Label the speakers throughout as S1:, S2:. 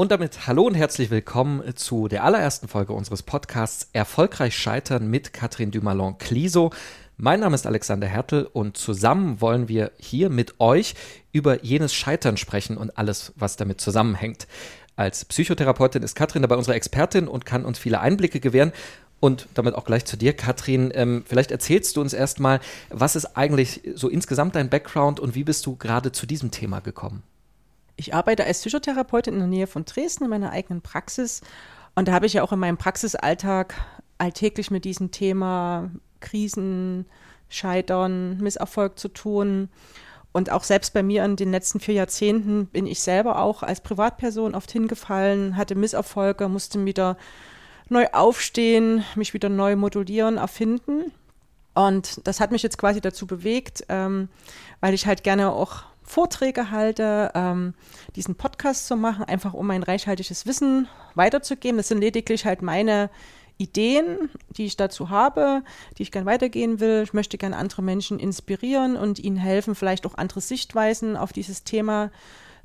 S1: Und damit hallo und herzlich willkommen zu der allerersten Folge unseres Podcasts Erfolgreich Scheitern mit Katrin Dumalon-Cliso. Mein Name ist Alexander Hertel und zusammen wollen wir hier mit euch über jenes Scheitern sprechen und alles, was damit zusammenhängt. Als Psychotherapeutin ist Katrin dabei unsere Expertin und kann uns viele Einblicke gewähren. Und damit auch gleich zu dir, Katrin. Ähm, vielleicht erzählst du uns erstmal, was ist eigentlich so insgesamt dein Background und wie bist du gerade zu diesem Thema gekommen?
S2: Ich arbeite als Psychotherapeutin in der Nähe von Dresden in meiner eigenen Praxis. Und da habe ich ja auch in meinem Praxisalltag alltäglich mit diesem Thema Krisen, Scheitern, Misserfolg zu tun. Und auch selbst bei mir in den letzten vier Jahrzehnten bin ich selber auch als Privatperson oft hingefallen, hatte Misserfolge, musste wieder neu aufstehen, mich wieder neu modulieren, erfinden. Und das hat mich jetzt quasi dazu bewegt, ähm, weil ich halt gerne auch Vorträge halte, ähm, diesen Podcast zu machen, einfach um mein reichhaltiges Wissen weiterzugeben. Das sind lediglich halt meine Ideen, die ich dazu habe, die ich gerne weitergehen will. Ich möchte gerne andere Menschen inspirieren und ihnen helfen, vielleicht auch andere Sichtweisen auf dieses Thema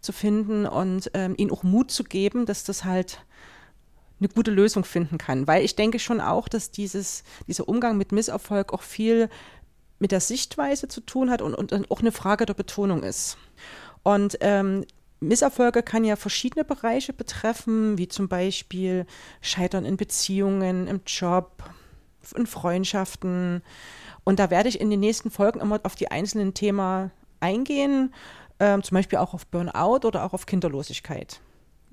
S2: zu finden und ähm, ihnen auch Mut zu geben, dass das halt eine gute Lösung finden kann. Weil ich denke schon auch, dass dieses, dieser Umgang mit Misserfolg auch viel mit der Sichtweise zu tun hat und, und auch eine Frage der Betonung ist. Und ähm, Misserfolge kann ja verschiedene Bereiche betreffen, wie zum Beispiel Scheitern in Beziehungen, im Job, in Freundschaften. Und da werde ich in den nächsten Folgen immer auf die einzelnen Themen eingehen, ähm, zum Beispiel auch auf Burnout oder auch auf Kinderlosigkeit.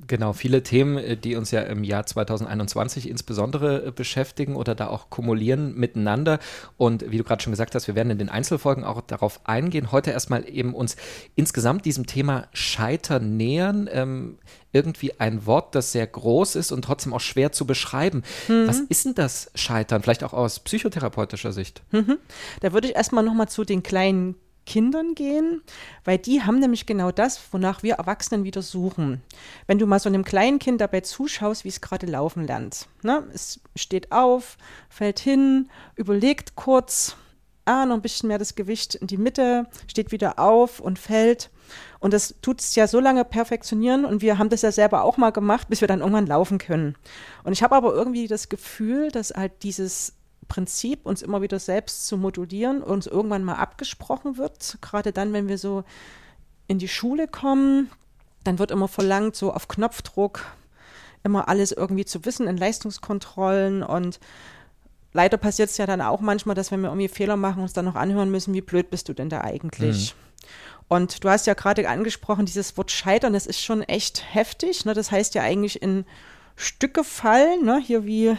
S1: Genau, viele Themen, äh, die uns ja im Jahr 2021 insbesondere äh, beschäftigen oder da auch kumulieren miteinander. Und wie du gerade schon gesagt hast, wir werden in den Einzelfolgen auch darauf eingehen. Heute erstmal eben uns insgesamt diesem Thema Scheitern nähern. Ähm, irgendwie ein Wort, das sehr groß ist und trotzdem auch schwer zu beschreiben. Mhm. Was ist denn das Scheitern? Vielleicht auch aus psychotherapeutischer Sicht. Mhm.
S2: Da würde ich erstmal nochmal zu den kleinen Kindern gehen, weil die haben nämlich genau das, wonach wir Erwachsenen wieder suchen. Wenn du mal so einem kleinen Kind dabei zuschaust, wie es gerade laufen lernt. Ne? Es steht auf, fällt hin, überlegt kurz, ah, noch ein bisschen mehr das Gewicht in die Mitte, steht wieder auf und fällt. Und das tut es ja so lange perfektionieren und wir haben das ja selber auch mal gemacht, bis wir dann irgendwann laufen können. Und ich habe aber irgendwie das Gefühl, dass halt dieses Prinzip, uns immer wieder selbst zu modulieren, uns irgendwann mal abgesprochen wird. Gerade dann, wenn wir so in die Schule kommen, dann wird immer verlangt, so auf Knopfdruck immer alles irgendwie zu wissen in Leistungskontrollen und leider passiert es ja dann auch manchmal, dass wenn wir irgendwie Fehler machen, uns dann noch anhören müssen, wie blöd bist du denn da eigentlich? Mhm. Und du hast ja gerade angesprochen, dieses Wort Scheitern, das ist schon echt heftig. Ne? Das heißt ja eigentlich in Stücke fallen, ne? hier wie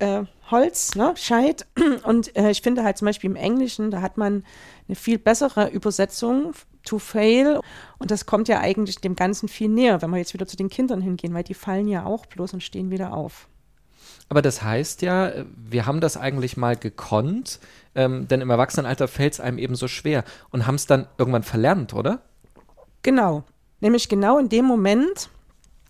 S2: äh, Holz, ne, Scheit. Und äh, ich finde halt zum Beispiel im Englischen, da hat man eine viel bessere Übersetzung to fail. Und das kommt ja eigentlich dem Ganzen viel näher, wenn wir jetzt wieder zu den Kindern hingehen, weil die fallen ja auch bloß und stehen wieder auf.
S1: Aber das heißt ja, wir haben das eigentlich mal gekonnt, ähm, denn im Erwachsenenalter fällt es einem eben so schwer und haben es dann irgendwann verlernt, oder?
S2: Genau. Nämlich genau in dem Moment,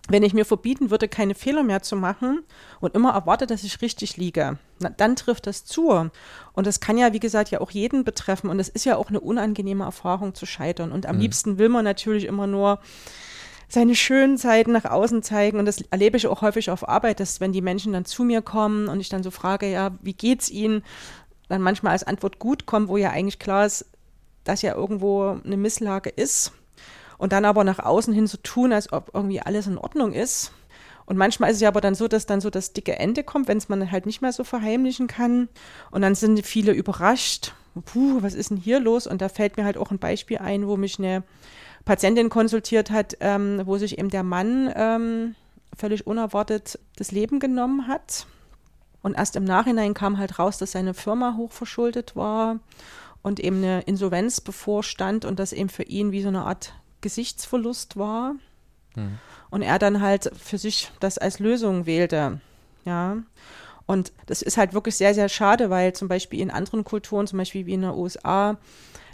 S2: wenn ich mir verbieten würde, keine Fehler mehr zu machen und immer erwarte, dass ich richtig liege, na, dann trifft das zu. Und das kann ja, wie gesagt, ja auch jeden betreffen. Und es ist ja auch eine unangenehme Erfahrung zu scheitern. Und am mhm. liebsten will man natürlich immer nur seine schönen Zeiten nach außen zeigen. Und das erlebe ich auch häufig auf Arbeit, dass wenn die Menschen dann zu mir kommen und ich dann so frage, ja, wie geht's ihnen? Dann manchmal als Antwort gut kommt, wo ja eigentlich klar ist, dass ja irgendwo eine Misslage ist und dann aber nach außen hin so tun, als ob irgendwie alles in Ordnung ist. Und manchmal ist es ja aber dann so, dass dann so das dicke Ende kommt, wenn es man halt nicht mehr so verheimlichen kann. Und dann sind viele überrascht. Puh, was ist denn hier los? Und da fällt mir halt auch ein Beispiel ein, wo mich eine Patientin konsultiert hat, ähm, wo sich eben der Mann ähm, völlig unerwartet das Leben genommen hat. Und erst im Nachhinein kam halt raus, dass seine Firma hochverschuldet war und eben eine Insolvenz bevorstand und das eben für ihn wie so eine Art Gesichtsverlust war. Mhm. Und er dann halt für sich das als Lösung wählte. Ja. Und das ist halt wirklich sehr, sehr schade, weil zum Beispiel in anderen Kulturen, zum Beispiel wie in den USA,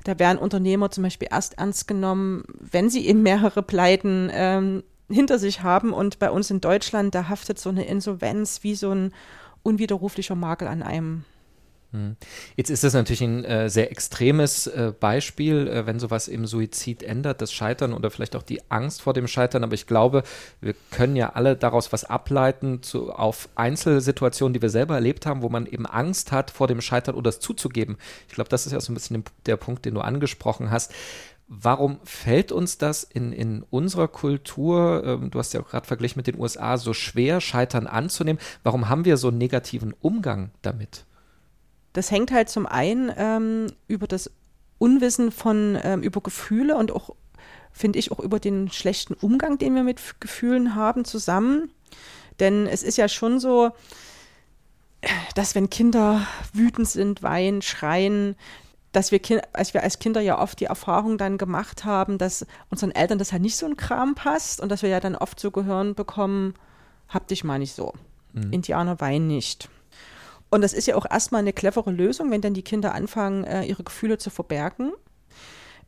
S2: da werden Unternehmer zum Beispiel erst ernst genommen, wenn sie eben mehrere Pleiten ähm, hinter sich haben. Und bei uns in Deutschland, da haftet so eine Insolvenz wie so ein unwiderruflicher Makel an einem.
S1: Hm. Jetzt ist das natürlich ein äh, sehr extremes äh, Beispiel, äh, wenn sowas im Suizid ändert, das Scheitern oder vielleicht auch die Angst vor dem Scheitern. Aber ich glaube, wir können ja alle daraus was ableiten zu, auf Einzelsituationen, die wir selber erlebt haben, wo man eben Angst hat vor dem Scheitern oder es zuzugeben. Ich glaube, das ist ja so ein bisschen der Punkt, den du angesprochen hast. Warum fällt uns das in, in unserer Kultur, ähm, du hast ja auch gerade verglichen mit den USA, so schwer, Scheitern anzunehmen? Warum haben wir so einen negativen Umgang damit?
S2: Das hängt halt zum einen ähm, über das Unwissen von, ähm, über Gefühle und auch, finde ich, auch über den schlechten Umgang, den wir mit Gefühlen haben, zusammen. Denn es ist ja schon so, dass wenn Kinder wütend sind, weinen, schreien, dass wir, als wir als Kinder ja oft die Erfahrung dann gemacht haben, dass unseren Eltern das halt nicht so ein Kram passt und dass wir ja dann oft so gehören bekommen, hab dich mal nicht so. Mhm. Indianer weinen nicht. Und das ist ja auch erstmal eine clevere Lösung, wenn dann die Kinder anfangen, äh, ihre Gefühle zu verbergen.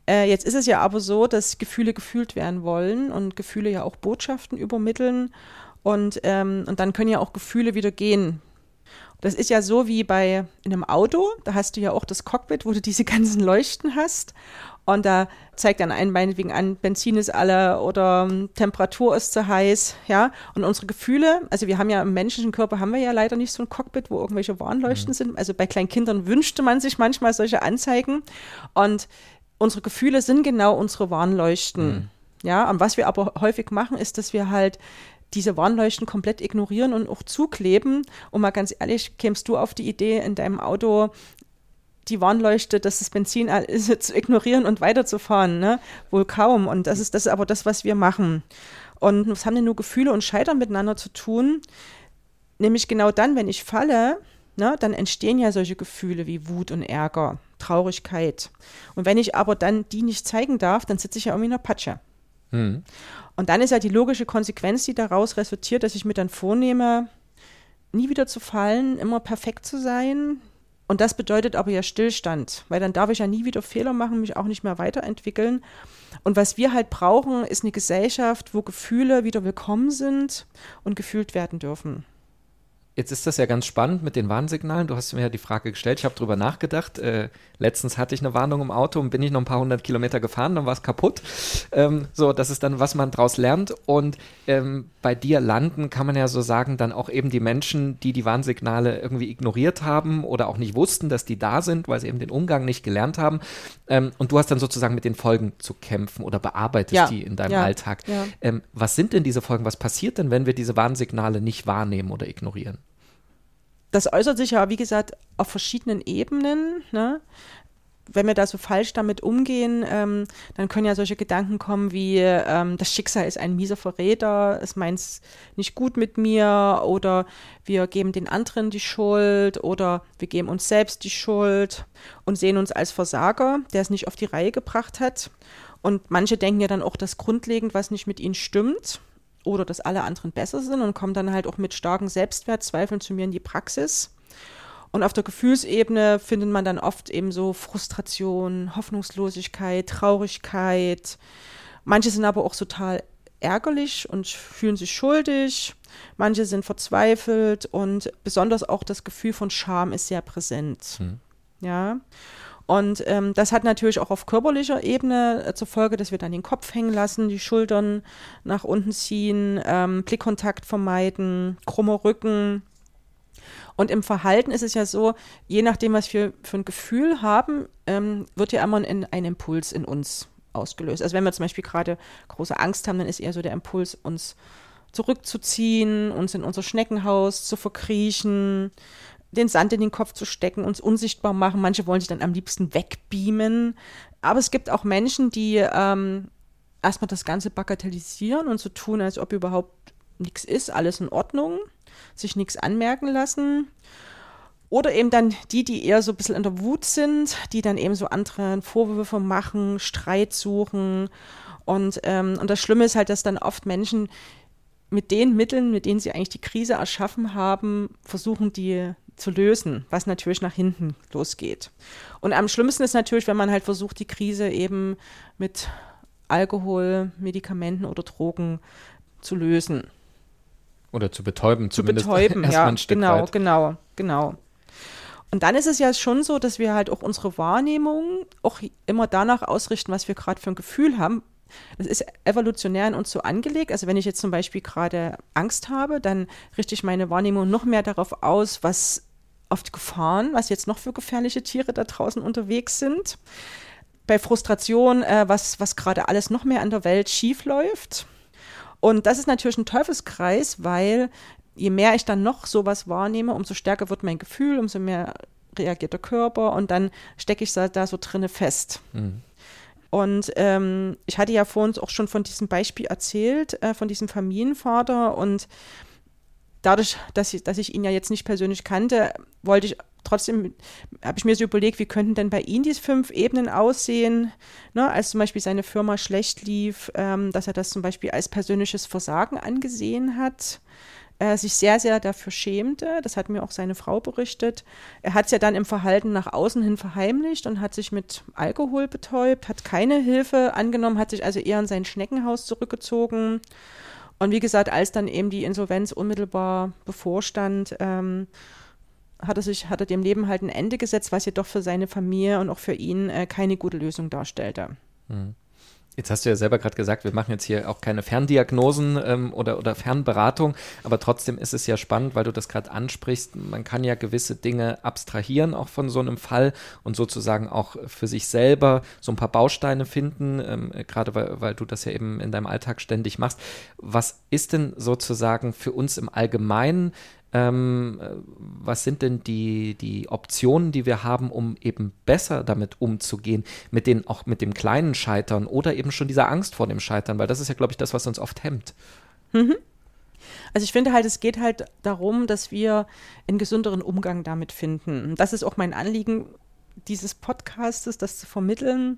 S2: Äh, jetzt ist es ja aber so, dass Gefühle gefühlt werden wollen und Gefühle ja auch Botschaften übermitteln. Und, ähm, und dann können ja auch Gefühle wieder gehen. Das ist ja so wie bei in einem Auto, da hast du ja auch das Cockpit, wo du diese ganzen Leuchten hast. Und da zeigt dann einen meinetwegen an, Benzin ist alle oder um, Temperatur ist zu heiß, ja. Und unsere Gefühle, also wir haben ja im menschlichen Körper haben wir ja leider nicht so ein Cockpit, wo irgendwelche Warnleuchten mhm. sind. Also bei kleinen Kindern wünschte man sich manchmal solche Anzeigen. Und unsere Gefühle sind genau unsere Warnleuchten. Mhm. Ja, und was wir aber häufig machen, ist, dass wir halt diese Warnleuchten komplett ignorieren und auch zukleben. Und mal ganz ehrlich, kämst du auf die Idee, in deinem Auto die Warnleuchte, dass das Benzin ist, zu ignorieren und weiterzufahren, ne? Wohl kaum. Und das ist, das ist aber das, was wir machen. Und was haben denn nur Gefühle und Scheitern miteinander zu tun? Nämlich genau dann, wenn ich falle, ne, dann entstehen ja solche Gefühle wie Wut und Ärger, Traurigkeit. Und wenn ich aber dann die nicht zeigen darf, dann sitze ich ja irgendwie in der Patsche. Mhm. Und dann ist ja die logische Konsequenz, die daraus resultiert, dass ich mir dann vornehme, nie wieder zu fallen, immer perfekt zu sein, und das bedeutet aber ja Stillstand, weil dann darf ich ja nie wieder Fehler machen, mich auch nicht mehr weiterentwickeln. Und was wir halt brauchen, ist eine Gesellschaft, wo Gefühle wieder willkommen sind und gefühlt werden dürfen.
S1: Jetzt ist das ja ganz spannend mit den Warnsignalen. Du hast mir ja die Frage gestellt, ich habe drüber nachgedacht. Äh, letztens hatte ich eine Warnung im Auto und bin ich noch ein paar hundert Kilometer gefahren, dann war es kaputt. Ähm, so, das ist dann, was man daraus lernt. Und ähm, bei dir landen, kann man ja so sagen, dann auch eben die Menschen, die die Warnsignale irgendwie ignoriert haben oder auch nicht wussten, dass die da sind, weil sie eben den Umgang nicht gelernt haben. Ähm, und du hast dann sozusagen mit den Folgen zu kämpfen oder bearbeitest ja. die in deinem ja. Alltag. Ja. Ähm, was sind denn diese Folgen? Was passiert denn, wenn wir diese Warnsignale nicht wahrnehmen oder ignorieren?
S2: Das äußert sich ja, wie gesagt, auf verschiedenen Ebenen. Ne? Wenn wir da so falsch damit umgehen, ähm, dann können ja solche Gedanken kommen wie, ähm, das Schicksal ist ein mieser Verräter, es meint es nicht gut mit mir oder wir geben den anderen die Schuld oder wir geben uns selbst die Schuld und sehen uns als Versager, der es nicht auf die Reihe gebracht hat. Und manche denken ja dann auch, dass grundlegend was nicht mit ihnen stimmt oder dass alle anderen besser sind und kommen dann halt auch mit starken Selbstwertzweifeln zu mir in die Praxis. Und auf der Gefühlsebene findet man dann oft eben so Frustration, Hoffnungslosigkeit, Traurigkeit. Manche sind aber auch total ärgerlich und fühlen sich schuldig. Manche sind verzweifelt und besonders auch das Gefühl von Scham ist sehr präsent. Hm. Ja. Und ähm, das hat natürlich auch auf körperlicher Ebene äh, zur Folge, dass wir dann den Kopf hängen lassen, die Schultern nach unten ziehen, ähm, Blickkontakt vermeiden, krummer Rücken. Und im Verhalten ist es ja so, je nachdem, was wir für ein Gefühl haben, ähm, wird ja immer ein, ein Impuls in uns ausgelöst. Also wenn wir zum Beispiel gerade große Angst haben, dann ist eher so der Impuls, uns zurückzuziehen, uns in unser Schneckenhaus zu verkriechen den Sand in den Kopf zu stecken, uns unsichtbar machen. Manche wollen sich dann am liebsten wegbeamen. Aber es gibt auch Menschen, die ähm, erstmal das Ganze bagatellisieren und so tun, als ob überhaupt nichts ist, alles in Ordnung, sich nichts anmerken lassen. Oder eben dann die, die eher so ein bisschen in der Wut sind, die dann eben so anderen Vorwürfe machen, Streit suchen. Und, ähm, und das Schlimme ist halt, dass dann oft Menschen mit den Mitteln, mit denen sie eigentlich die Krise erschaffen haben, versuchen, die zu lösen, was natürlich nach hinten losgeht. Und am schlimmsten ist natürlich, wenn man halt versucht, die Krise eben mit Alkohol, Medikamenten oder Drogen zu lösen.
S1: Oder zu betäuben,
S2: zu betäuben, ja, genau,
S1: weit.
S2: genau, genau. Und dann ist es ja schon so, dass wir halt auch unsere Wahrnehmung auch immer danach ausrichten, was wir gerade für ein Gefühl haben. Das ist evolutionär in uns so angelegt. Also wenn ich jetzt zum Beispiel gerade Angst habe, dann richte ich meine Wahrnehmung noch mehr darauf aus, was auf die Gefahren, was jetzt noch für gefährliche Tiere da draußen unterwegs sind. Bei Frustration, äh, was, was gerade alles noch mehr an der Welt schief läuft. Und das ist natürlich ein Teufelskreis, weil je mehr ich dann noch sowas wahrnehme, umso stärker wird mein Gefühl, umso mehr reagiert der Körper und dann stecke ich da so drinne fest. Mhm. Und ähm, ich hatte ja vorhin auch schon von diesem Beispiel erzählt, äh, von diesem Familienvater. Und dadurch, dass ich, dass ich ihn ja jetzt nicht persönlich kannte, wollte ich trotzdem, habe ich mir so überlegt, wie könnten denn bei ihm diese fünf Ebenen aussehen, ne, als zum Beispiel seine Firma schlecht lief, ähm, dass er das zum Beispiel als persönliches Versagen angesehen hat äh, sich sehr, sehr dafür schämte. Das hat mir auch seine Frau berichtet. Er hat es ja dann im Verhalten nach außen hin verheimlicht und hat sich mit Alkohol betäubt, hat keine Hilfe angenommen, hat sich also eher in sein Schneckenhaus zurückgezogen. Und wie gesagt, als dann eben die Insolvenz unmittelbar bevorstand, ähm, hat er sich, hat er dem Leben halt ein Ende gesetzt, was jedoch für seine Familie und auch für ihn äh, keine gute Lösung darstellte.
S1: Mhm. Jetzt hast du ja selber gerade gesagt, wir machen jetzt hier auch keine Ferndiagnosen ähm, oder, oder Fernberatung, aber trotzdem ist es ja spannend, weil du das gerade ansprichst. Man kann ja gewisse Dinge abstrahieren, auch von so einem Fall und sozusagen auch für sich selber so ein paar Bausteine finden, ähm, gerade weil, weil du das ja eben in deinem Alltag ständig machst. Was ist denn sozusagen für uns im Allgemeinen ähm, was sind denn die, die Optionen, die wir haben, um eben besser damit umzugehen, mit den, auch mit dem kleinen Scheitern oder eben schon dieser Angst vor dem Scheitern, weil das ist ja, glaube ich, das, was uns oft hemmt.
S2: Mhm. Also ich finde halt, es geht halt darum, dass wir einen gesünderen Umgang damit finden. Das ist auch mein Anliegen dieses Podcastes, das zu vermitteln,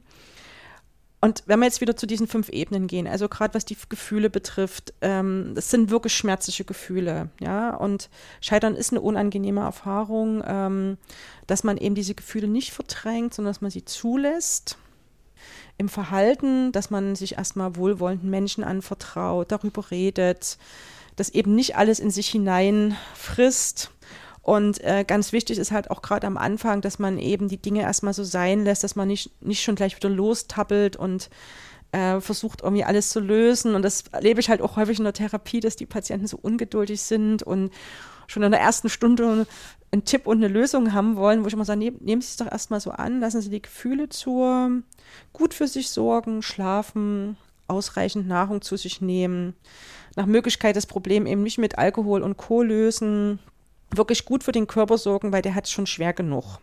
S2: und wenn wir jetzt wieder zu diesen fünf Ebenen gehen, also gerade was die Gefühle betrifft, ähm, das sind wirklich schmerzliche Gefühle, ja. Und Scheitern ist eine unangenehme Erfahrung, ähm, dass man eben diese Gefühle nicht verdrängt, sondern dass man sie zulässt. Im Verhalten, dass man sich erstmal wohlwollenden Menschen anvertraut, darüber redet, dass eben nicht alles in sich hinein frisst und äh, ganz wichtig ist halt auch gerade am Anfang, dass man eben die Dinge erstmal so sein lässt, dass man nicht, nicht schon gleich wieder lostappelt und äh, versucht irgendwie alles zu lösen. Und das erlebe ich halt auch häufig in der Therapie, dass die Patienten so ungeduldig sind und schon in der ersten Stunde einen Tipp und eine Lösung haben wollen, wo ich immer sage, nehm, nehmen Sie es doch erstmal so an, lassen Sie die Gefühle zu, gut für sich sorgen, schlafen, ausreichend Nahrung zu sich nehmen, nach Möglichkeit das Problem eben nicht mit Alkohol und Co. lösen, wirklich gut für den Körper sorgen, weil der hat es schon schwer genug.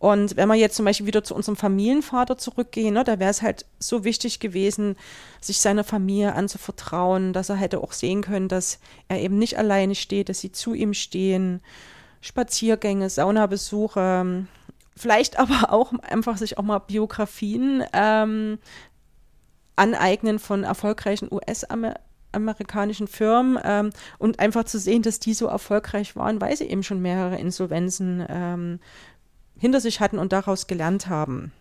S2: Und wenn wir jetzt zum Beispiel wieder zu unserem Familienvater zurückgehen, ne, da wäre es halt so wichtig gewesen, sich seiner Familie anzuvertrauen, dass er hätte auch sehen können, dass er eben nicht alleine steht, dass sie zu ihm stehen, Spaziergänge, Saunabesuche, vielleicht aber auch einfach sich auch mal Biografien ähm, aneignen von erfolgreichen US-Amerikanern amerikanischen Firmen ähm, und einfach zu sehen, dass die so erfolgreich waren, weil sie eben schon mehrere Insolvenzen ähm, hinter sich hatten und daraus gelernt haben.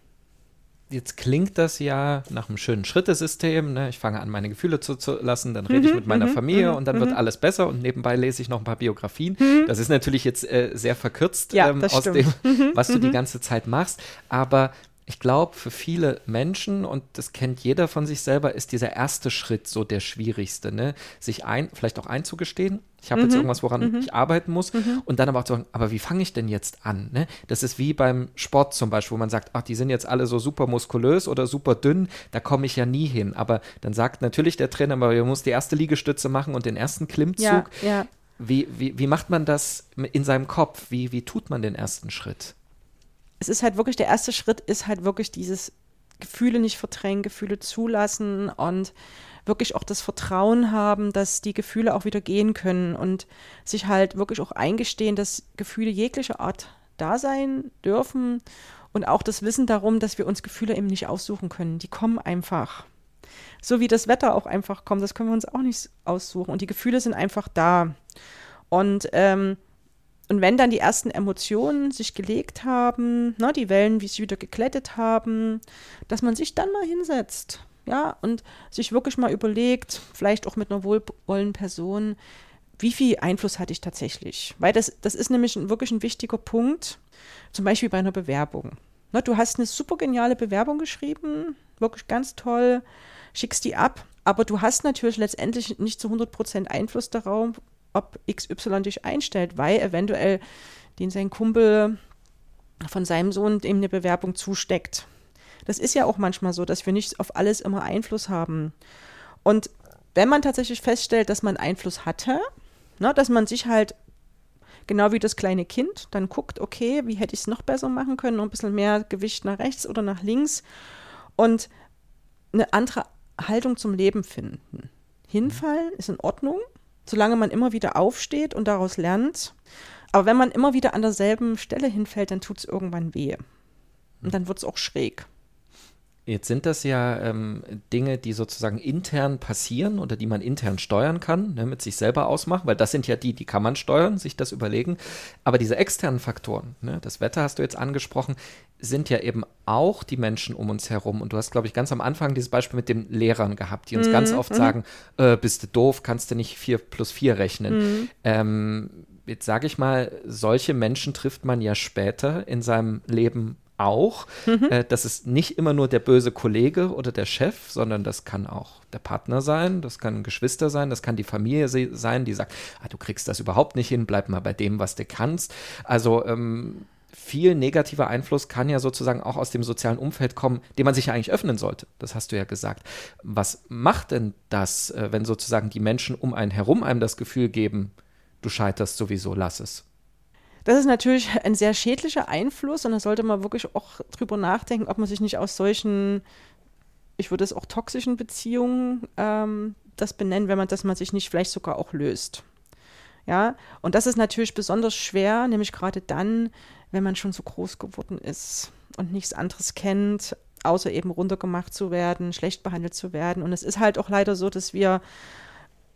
S1: Jetzt klingt das ja nach einem schönen Schrittesystem. Ne? Ich fange an, meine Gefühle zuzulassen, dann rede mhm, ich mit meiner mhm, Familie mhm, und dann wird mhm. alles besser und nebenbei lese ich noch ein paar Biografien. Das ist natürlich jetzt äh, sehr verkürzt ja, ähm, aus stimmt. dem, was du die ganze Zeit machst. Aber ich glaube, für viele Menschen, und das kennt jeder von sich selber, ist dieser erste Schritt so der schwierigste, ne? Sich ein, vielleicht auch einzugestehen, ich habe mhm. jetzt irgendwas, woran mhm. ich arbeiten muss, mhm. und dann aber auch zu sagen, aber wie fange ich denn jetzt an? Ne? Das ist wie beim Sport zum Beispiel, wo man sagt, ach, die sind jetzt alle so super muskulös oder super dünn, da komme ich ja nie hin. Aber dann sagt natürlich der Trainer, aber du musst die erste Liegestütze machen und den ersten Klimmzug. Ja, ja. Wie, wie, wie macht man das in seinem Kopf? Wie, wie tut man den ersten Schritt?
S2: Es ist halt wirklich, der erste Schritt ist halt wirklich dieses Gefühle nicht verdrängen, Gefühle zulassen und wirklich auch das Vertrauen haben, dass die Gefühle auch wieder gehen können und sich halt wirklich auch eingestehen, dass Gefühle jeglicher Art da sein dürfen und auch das Wissen darum, dass wir uns Gefühle eben nicht aussuchen können. Die kommen einfach. So wie das Wetter auch einfach kommt, das können wir uns auch nicht aussuchen. Und die Gefühle sind einfach da. Und ähm, und wenn dann die ersten Emotionen sich gelegt haben, ne, die Wellen, wie sie wieder geklettet haben, dass man sich dann mal hinsetzt, ja, und sich wirklich mal überlegt, vielleicht auch mit einer wohlwollenden Person, wie viel Einfluss hatte ich tatsächlich? Weil das, das ist nämlich ein, wirklich ein wichtiger Punkt, zum Beispiel bei einer Bewerbung. Na, du hast eine super geniale Bewerbung geschrieben, wirklich ganz toll, schickst die ab, aber du hast natürlich letztendlich nicht zu 100% Einfluss darauf, ob XY dich einstellt, weil eventuell den sein Kumpel von seinem Sohn dem eine Bewerbung zusteckt. Das ist ja auch manchmal so, dass wir nicht auf alles immer Einfluss haben. Und wenn man tatsächlich feststellt, dass man Einfluss hatte, ne, dass man sich halt genau wie das kleine Kind dann guckt, okay, wie hätte ich es noch besser machen können, noch ein bisschen mehr Gewicht nach rechts oder nach links und eine andere Haltung zum Leben finden. Hinfallen ist in Ordnung, solange man immer wieder aufsteht und daraus lernt. Aber wenn man immer wieder an derselben Stelle hinfällt, dann tut es irgendwann weh. Und dann wird es auch schräg.
S1: Jetzt sind das ja ähm, Dinge, die sozusagen intern passieren oder die man intern steuern kann, ne, mit sich selber ausmachen, weil das sind ja die, die kann man steuern, sich das überlegen. Aber diese externen Faktoren, ne, das Wetter hast du jetzt angesprochen, sind ja eben auch die Menschen um uns herum. Und du hast, glaube ich, ganz am Anfang dieses Beispiel mit den Lehrern gehabt, die uns mhm. ganz oft mhm. sagen, äh, bist du doof, kannst du nicht 4 plus 4 rechnen. Mhm. Ähm, jetzt sage ich mal, solche Menschen trifft man ja später in seinem Leben auch. Mhm. Äh, das ist nicht immer nur der böse Kollege oder der Chef, sondern das kann auch der Partner sein, das kann ein Geschwister sein, das kann die Familie sein, die sagt, ah, du kriegst das überhaupt nicht hin, bleib mal bei dem, was du kannst. Also ähm, viel negativer Einfluss kann ja sozusagen auch aus dem sozialen Umfeld kommen, dem man sich ja eigentlich öffnen sollte. Das hast du ja gesagt. Was macht denn das, äh, wenn sozusagen die Menschen um einen herum einem das Gefühl geben, du scheiterst sowieso, lass es?
S2: Das ist natürlich ein sehr schädlicher Einfluss und da sollte man wirklich auch drüber nachdenken, ob man sich nicht aus solchen, ich würde es auch toxischen Beziehungen ähm, das benennen, wenn man, dass man sich nicht vielleicht sogar auch löst. Ja, und das ist natürlich besonders schwer, nämlich gerade dann, wenn man schon so groß geworden ist und nichts anderes kennt, außer eben runtergemacht zu werden, schlecht behandelt zu werden. Und es ist halt auch leider so, dass wir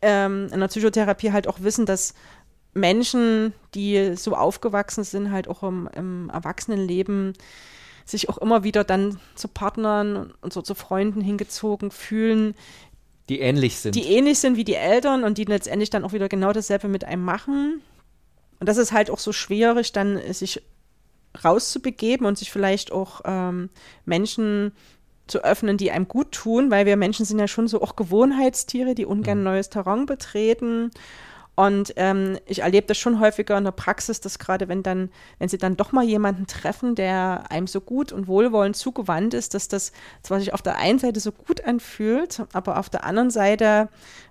S2: ähm, in der Psychotherapie halt auch wissen, dass Menschen, die so aufgewachsen sind, halt auch im, im Erwachsenenleben, sich auch immer wieder dann zu Partnern und so zu Freunden hingezogen fühlen.
S1: Die ähnlich sind.
S2: Die ähnlich sind wie die Eltern und die letztendlich dann auch wieder genau dasselbe mit einem machen. Und das ist halt auch so schwierig, dann sich rauszubegeben und sich vielleicht auch ähm, Menschen zu öffnen, die einem gut tun, weil wir Menschen sind ja schon so auch Gewohnheitstiere, die ungern mhm. neues Terrain betreten. Und ähm, ich erlebe das schon häufiger in der Praxis, dass gerade wenn dann, wenn sie dann doch mal jemanden treffen, der einem so gut und wohlwollend zugewandt ist, dass das zwar sich auf der einen Seite so gut anfühlt, aber auf der anderen Seite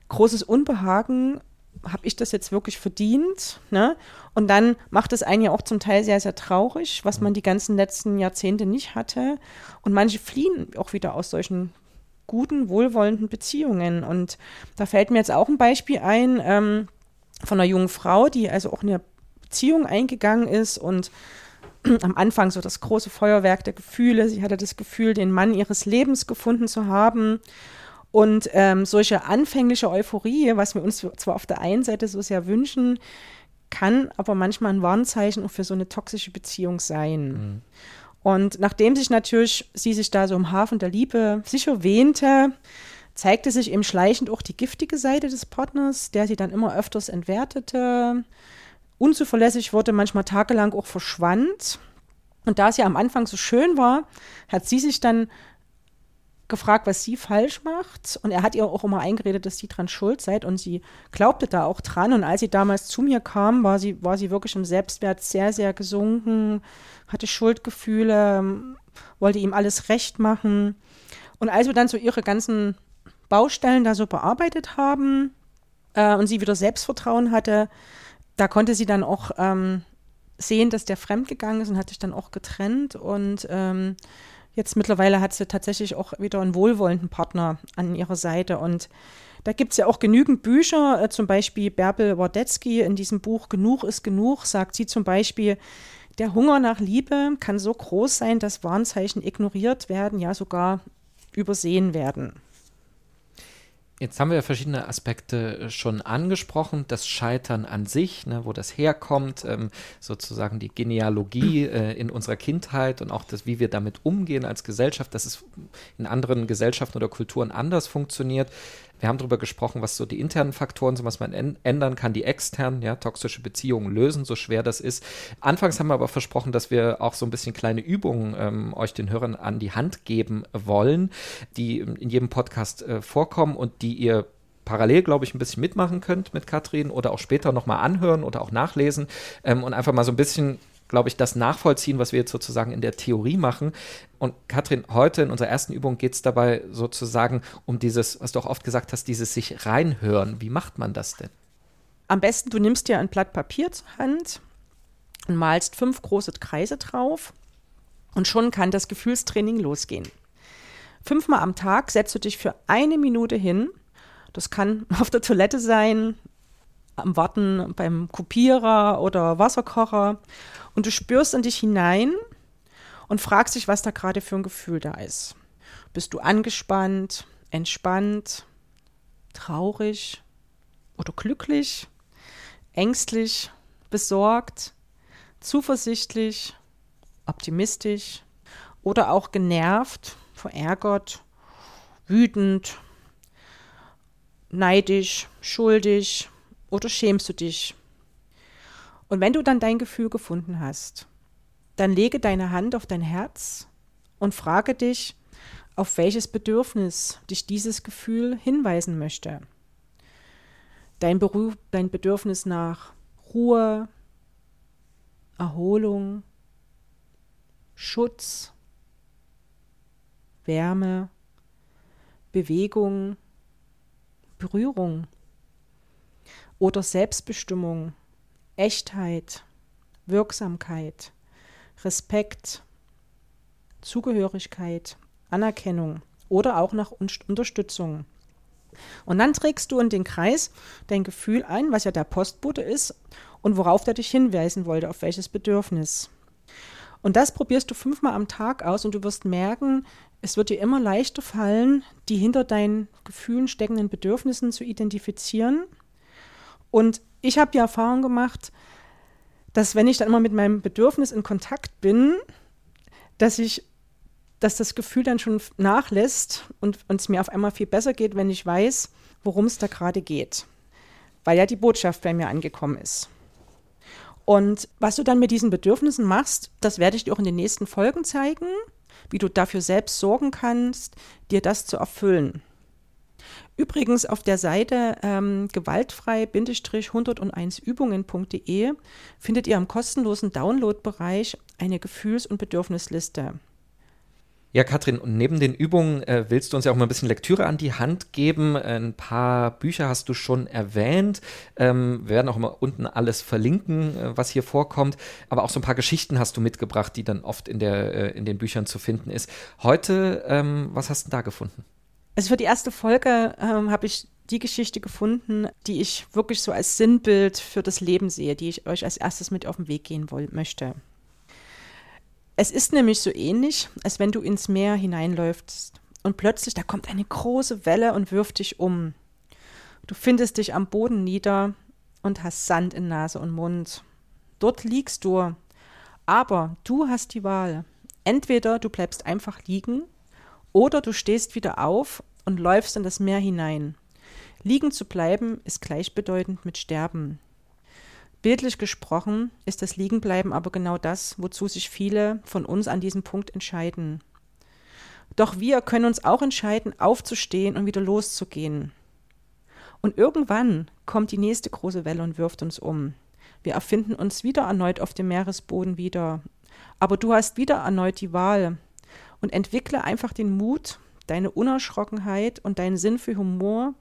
S2: großes Unbehagen habe ich das jetzt wirklich verdient? Ne? Und dann macht es einen ja auch zum Teil sehr, sehr traurig, was man die ganzen letzten Jahrzehnte nicht hatte. Und manche fliehen auch wieder aus solchen guten, wohlwollenden Beziehungen. Und da fällt mir jetzt auch ein Beispiel ein. Ähm, von einer jungen Frau, die also auch in eine Beziehung eingegangen ist und am Anfang so das große Feuerwerk der Gefühle. Sie hatte das Gefühl, den Mann ihres Lebens gefunden zu haben. Und ähm, solche anfängliche Euphorie, was wir uns zwar auf der einen Seite so sehr wünschen, kann aber manchmal ein Warnzeichen auch für so eine toxische Beziehung sein. Mhm. Und nachdem sich natürlich sie sich da so im Hafen der Liebe sicher wähnte, zeigte sich eben schleichend auch die giftige Seite des Partners, der sie dann immer öfters entwertete, unzuverlässig wurde, manchmal tagelang auch verschwand. Und da es ja am Anfang so schön war, hat sie sich dann gefragt, was sie falsch macht. Und er hat ihr auch immer eingeredet, dass sie dran schuld seid. Und sie glaubte da auch dran. Und als sie damals zu mir kam, war sie, war sie wirklich im Selbstwert sehr, sehr gesunken, hatte Schuldgefühle, wollte ihm alles recht machen. Und als wir dann so ihre ganzen Baustellen da so bearbeitet haben äh, und sie wieder Selbstvertrauen hatte, da konnte sie dann auch ähm, sehen, dass der fremdgegangen ist und hat sich dann auch getrennt. Und ähm, jetzt mittlerweile hat sie tatsächlich auch wieder einen wohlwollenden Partner an ihrer Seite. Und da gibt es ja auch genügend Bücher, äh, zum Beispiel Bärbel Wardetzky in diesem Buch Genug ist genug, sagt sie zum Beispiel, der Hunger nach Liebe kann so groß sein, dass Warnzeichen ignoriert werden, ja sogar übersehen werden.
S1: Jetzt haben wir ja verschiedene Aspekte äh, schon angesprochen. Das Scheitern an sich, ne, wo das herkommt, ähm, sozusagen die Genealogie äh, in unserer Kindheit und auch das, wie wir damit umgehen als Gesellschaft, dass es in anderen Gesellschaften oder Kulturen anders funktioniert. Wir haben darüber gesprochen, was so die internen Faktoren sind, was man ändern kann, die externen, ja, toxische Beziehungen lösen, so schwer das ist. Anfangs haben wir aber versprochen, dass wir auch so ein bisschen kleine Übungen ähm, euch den Hörern an die Hand geben wollen, die in jedem Podcast äh, vorkommen und die ihr parallel, glaube ich, ein bisschen mitmachen könnt mit Katrin oder auch später nochmal anhören oder auch nachlesen ähm, und einfach mal so ein bisschen glaube ich, das nachvollziehen, was wir jetzt sozusagen in der Theorie machen. Und Katrin, heute in unserer ersten Übung geht es dabei sozusagen um dieses, was du auch oft gesagt hast, dieses sich reinhören. Wie macht man das denn?
S2: Am besten, du nimmst dir ein Blatt Papier zur Hand und malst fünf große Kreise drauf und schon kann das Gefühlstraining losgehen. Fünfmal am Tag setzt du dich für eine Minute hin das kann auf der Toilette sein, am Warten beim Kopierer oder Wasserkocher. Und du spürst in dich hinein und fragst dich, was da gerade für ein Gefühl da ist. Bist du angespannt, entspannt, traurig oder glücklich, ängstlich, besorgt, zuversichtlich, optimistisch oder auch genervt, verärgert, wütend, neidisch, schuldig oder schämst du dich? Und wenn du dann dein Gefühl gefunden hast, dann lege deine Hand auf dein Herz und frage dich, auf welches Bedürfnis dich dieses Gefühl hinweisen möchte. Dein, Beruf, dein Bedürfnis nach Ruhe, Erholung, Schutz, Wärme, Bewegung, Berührung oder Selbstbestimmung, Echtheit, Wirksamkeit, Respekt, Zugehörigkeit, Anerkennung oder auch nach Unterstützung. Und dann trägst du in den Kreis dein Gefühl ein, was ja der Postbote ist und worauf der dich hinweisen wollte, auf welches Bedürfnis. Und das probierst du fünfmal am Tag aus und du wirst merken, es wird dir immer leichter fallen, die hinter deinen Gefühlen steckenden Bedürfnissen zu identifizieren. Und ich habe die Erfahrung gemacht, dass wenn ich dann immer mit meinem Bedürfnis in Kontakt bin, dass ich, dass das Gefühl dann schon nachlässt und, es mir auf einmal viel besser geht, wenn ich weiß, worum es da gerade geht. Weil ja die Botschaft bei mir angekommen ist. Und was du dann mit diesen Bedürfnissen machst, das werde ich dir auch in den nächsten Folgen zeigen wie du dafür selbst sorgen kannst, dir das zu erfüllen. Übrigens auf der Seite ähm, gewaltfrei-101übungen.de findet ihr im kostenlosen Download-Bereich eine Gefühls- und Bedürfnisliste.
S1: Ja, Katrin, und neben den Übungen äh, willst du uns ja auch mal ein bisschen Lektüre an die Hand geben. Ein paar Bücher hast du schon erwähnt. Ähm, wir werden auch immer unten alles verlinken, äh, was hier vorkommt. Aber auch so ein paar Geschichten hast du mitgebracht, die dann oft in, der, äh, in den Büchern zu finden ist. Heute, ähm, was hast du da gefunden?
S2: Also für die erste Folge ähm, habe ich die Geschichte gefunden, die ich wirklich so als Sinnbild für das Leben sehe, die ich euch als erstes mit auf den Weg gehen woll möchte. Es ist nämlich so ähnlich, als wenn du ins Meer hineinläufst und plötzlich da kommt eine große Welle und wirft dich um. Du findest dich am Boden nieder und hast Sand in Nase und Mund. Dort liegst du, aber du hast die Wahl. Entweder du bleibst einfach liegen oder du stehst wieder auf und läufst in das Meer hinein. Liegen zu bleiben ist gleichbedeutend mit Sterben. Bildlich gesprochen ist das Liegenbleiben aber genau das, wozu sich viele von uns an diesem Punkt entscheiden. Doch wir können uns auch entscheiden, aufzustehen und wieder loszugehen. Und irgendwann kommt die nächste große Welle und wirft uns um. Wir erfinden uns wieder erneut auf dem Meeresboden wieder. Aber du hast wieder erneut die Wahl. Und entwickle einfach den Mut, deine Unerschrockenheit und deinen Sinn für Humor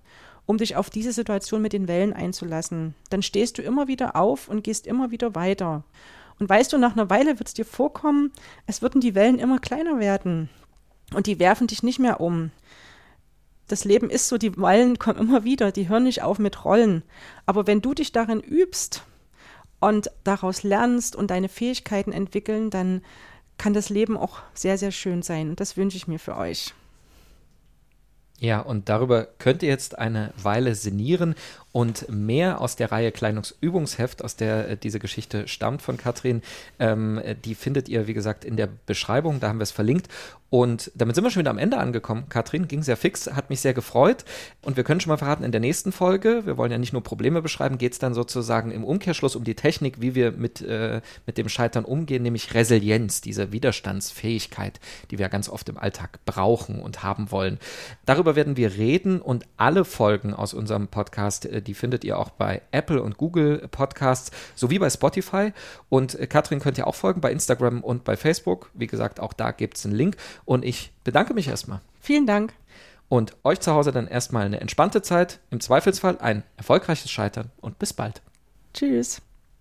S2: um dich auf diese Situation mit den Wellen einzulassen. Dann stehst du immer wieder auf und gehst immer wieder weiter. Und weißt du, nach einer Weile wird es dir vorkommen, es würden die Wellen immer kleiner werden. Und die werfen dich nicht mehr um. Das Leben ist so, die Wellen kommen immer wieder, die hören nicht auf mit Rollen. Aber wenn du dich darin übst und daraus lernst und deine Fähigkeiten entwickeln, dann kann das Leben auch sehr, sehr schön sein. Und das wünsche ich mir für euch.
S1: Ja, und darüber könnt ihr jetzt eine Weile sinnieren Und mehr aus der Reihe Kleidungsübungsheft, aus der äh, diese Geschichte stammt von Katrin, ähm, äh, die findet ihr, wie gesagt, in der Beschreibung. Da haben wir es verlinkt. Und damit sind wir schon wieder am Ende angekommen. Katrin ging sehr fix, hat mich sehr gefreut. Und wir können schon mal verraten, in der nächsten Folge, wir wollen ja nicht nur Probleme beschreiben, geht es dann sozusagen im Umkehrschluss um die Technik, wie wir mit, äh, mit dem Scheitern umgehen, nämlich Resilienz, diese Widerstandsfähigkeit, die wir ganz oft im Alltag brauchen und haben wollen. Darüber werden wir reden und alle Folgen aus unserem Podcast, äh, die findet ihr auch bei Apple und Google Podcasts sowie bei Spotify. Und Katrin könnt ihr auch folgen bei Instagram und bei Facebook. Wie gesagt, auch da gibt es einen Link. Und ich bedanke mich erstmal.
S2: Vielen Dank.
S1: Und euch zu Hause dann erstmal eine entspannte Zeit, im Zweifelsfall ein erfolgreiches Scheitern und bis bald.
S2: Tschüss.